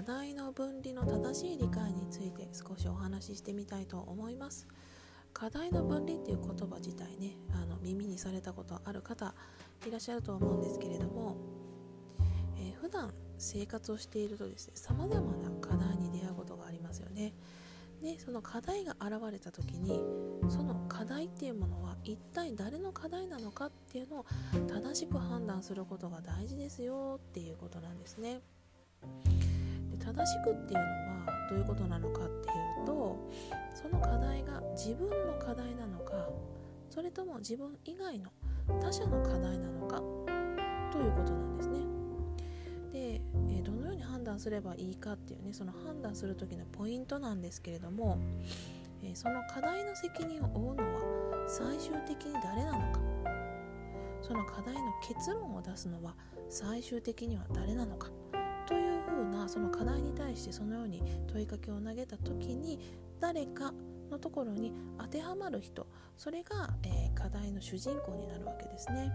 課題の分離の正しい理解について少しお話ししてみたいと思います課題の分離っていう言葉自体ねあの耳にされたことある方いらっしゃると思うんですけれども、えー、普段生活をしているとですねさまざまな課題に出会うことがありますよねでその課題が現れた時にその課題っていうものは一体誰の課題なのかっていうのを正しく判断することが大事ですよっていうことなんですね。正しくっていうのはどういうことなのかっていうとその課題が自分の課題なのかそれとも自分以外の他者の課題なのかということなんですね。で、えどのように判断すればいいかっていうねその判断する時のポイントなんですけれども、えその課題の責任を負うのは最終的に誰なのかその課題の結論を出すのは最終的には誰なのかうなその課題に対してそのように問いかけを投げた時に誰かのところに当てはまる人それが、えー、課題の主人公になるわけですね。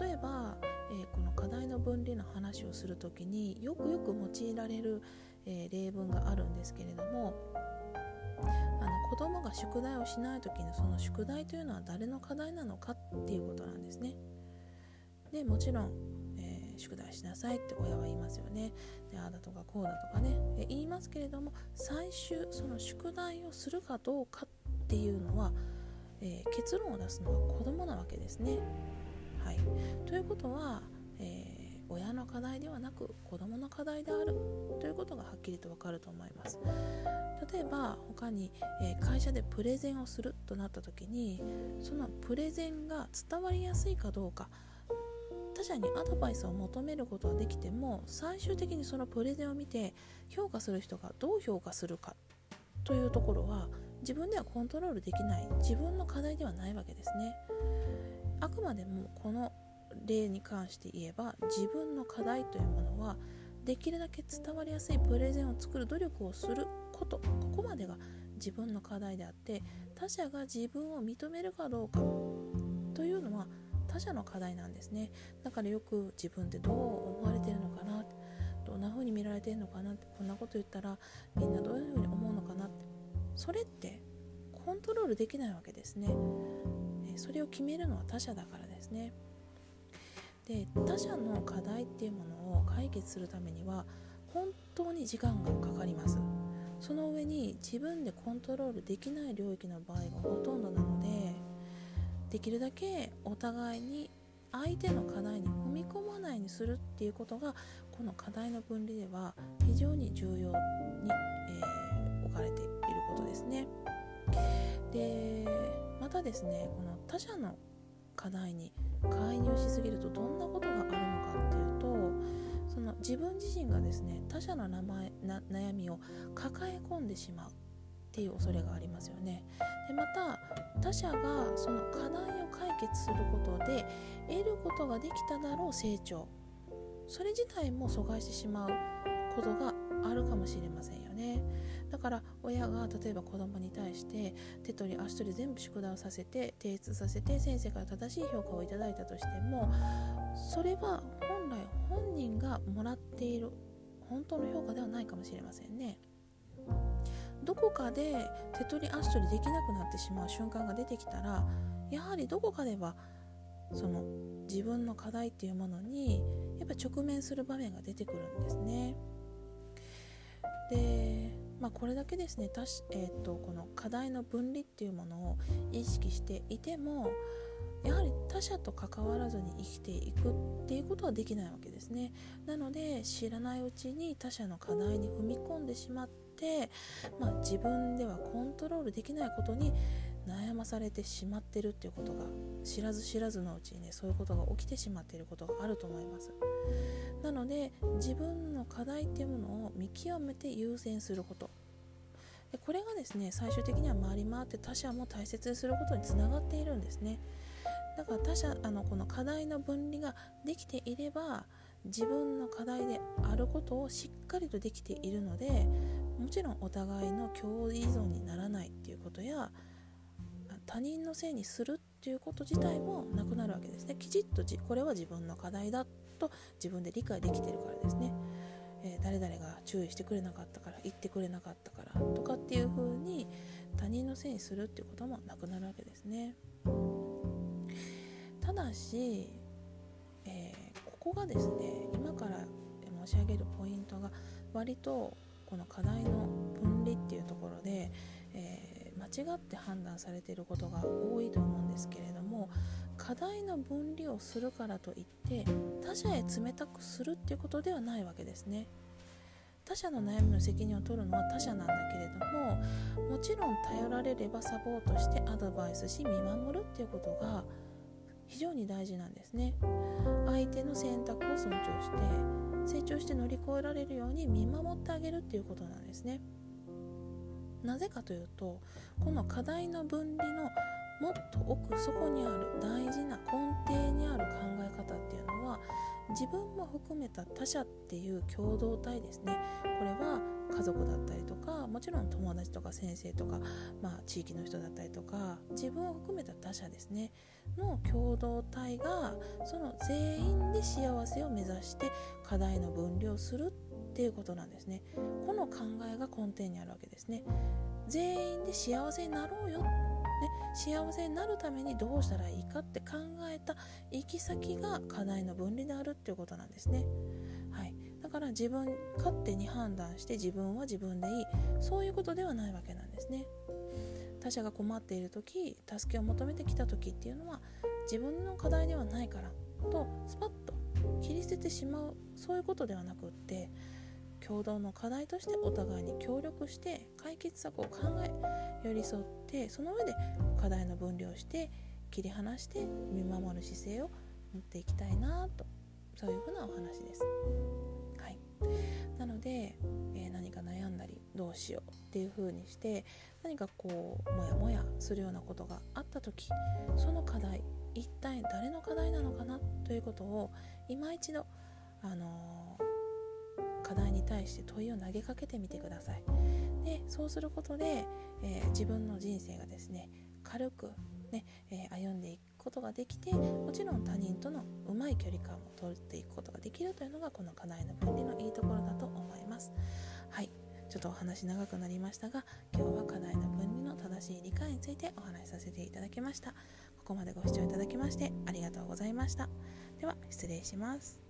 例えば、えー、この課題の分離の話をする時によくよく用いられる、えー、例文があるんですけれどもあの子供が宿題をしない時のその宿題というのは誰の課題なのかっていうことなんですね。でもちろん、宿題しなさいって親は言いますよね。でああだとかこうだとかね、え言いますけれども最終その宿題をするかどうかっていうのは、えー、結論を出すのは子供なわけですね。はい、ということは、えー、親の課題ではなく子どもの課題である。ということがはっきりとわかると思います。例えば他に、えー、会社でプレゼンをするとなった時にそのプレゼンが伝わりやすいかどうか。他者にアドバイスを求めることはできても最終的にそのプレゼンを見て評価する人がどう評価するかというところは自分ではコントロールできない自分の課題ではないわけですね。あくまでもこの例に関して言えば自分の課題というものはできるだけ伝わりやすいプレゼンを作る努力をすることここまでが自分の課題であって他者が自分を認めるかどうかというのは他者の課題なんですね。だからよく自分ってどう思われてるのかな。どんな風に見られてるのかな。ってこんなこと言ったらみんなどういう風に思うのかな。それってコントロールできないわけですねそれを決めるのは他者だからですね。で他者の課題っていうものを解決するためには本当に時間がかかります。その上に自分でコントロールできない領域の場合がほとんどなのでできるだけお互いに相手の課題に踏み込まないにするっていうことがこの課題の分離では非常に重要に、えー、置かれていることですね。でまたですねこの他者の課題に介入しすぎるとどんなことがあるのかっていうとその自分自身がですね他者の名前な悩みを抱え込んでしまうっていう恐れがありますよね。でまた他者がその課題を解決することで得ることができただろう成長。それ自体も阻害してしまうことがあるかもしれませんよね。だから親が例えば子供に対して手取り足取り全部宿題をさせて提出させて先生から正しい評価をいただいたとしてもそれは本来本人がもらっている本当の評価ではないかもしれませんね。どこかで手取り足取りできなくなってしまう瞬間が出てきたらやはりどこかではその自分の課題っていうものにやっぱ直面する場面が出てくるんですね。でまあ、これだけですねたし、えーと、この課題の分離っていうものを意識していてもやはり他者と関わらずに生きていくっていうことはできないわけですねなので知らないうちに他者の課題に踏み込んでしまって、まあ、自分ではコントロールできないことに悩まされてしまってるっていうことが知らず知らずのうちにねそういうことが起きてしまっていることがあると思います。なので自分の課題っていうものを見極めて優先すること。でこれがですね最終的には回り回って他者も大切にすることにつながっているんですね。だから他者あのこの課題の分離ができていれば自分の課題であることをしっかりとできているのでもちろんお互いの共依存にならないっていうことや他人のせいにするっていうこと自体もなくなるわけですね。きちっとこれは自分の課題だと自分で理解できてるからですね、えー、誰々が注意してくれなかったから言ってくれなかったからとかっていう風に他人のせいにするっていうこともなくなるわけですね。ただし、えー、ここがですね今から申し上げるポイントが割とこの課題の分離っていうところで、えー、間違って判断されていることが多いと思うんですけれども課題の分離をするからといって他者へ冷たくするっていうことではないわけですね。他者の悩みの責任を取るのは他者なんだけれどももちろん頼られればサポートしてアドバイスし見守るっていうことが非常に大事なんですね相手の選択を尊重して成長して乗り越えられるように見守ってあげるっていうことなんですね。なぜかというとこの課題の分離のもっと奥底にある大事な根底にある考え方っていうのは自分も含めた他者っていう共同体ですね。これは家族だったりとかもちろん友達とか先生とか、まあ、地域の人だったりとか自分を含めた他者ですね。の共同体がその全員で幸せを目指して課題の分離をするってていうことなんですね。この考えが根底にあるわけですね。全員で幸せになろうよ。ね、幸せになるためにどうしたらいいかって考えた行き先が課題の分離であるっていうことなんですね。はい、だから自分勝手に判断して自分は自分でいい。そういうことではないわけなんですね。他者が困っている時助けを求めてきた時っていうのは自分の課題ではないからとスパッと切り捨ててしまう。そういうことではなくって共同の課題としてお互いに協力して解決策を考え寄り添ってその上で課題の分離をして切り離して見守る姿勢を持っていきたいなとそういうふうなお話です。はい、なので、えー、何か悩んだりどうしようっていうふうにして何かこうモヤモヤするようなことがあった時その課題一体誰の課題なのかなということを今一度あのー課題に対して問いを投げかけてみてください。でそうすることで、えー、自分の人生がですね軽くね、えー、歩んでいくことができてもちろん他人とのうまい距離感を取っていくことができるというのがこの課題の分離のいいところだと思います。はい。ちょっとお話長くなりましたが今日は課題の分離の正しい理解についてお話しさせていただきました。ここまでご視聴いただきましてありがとうございました。では失礼します。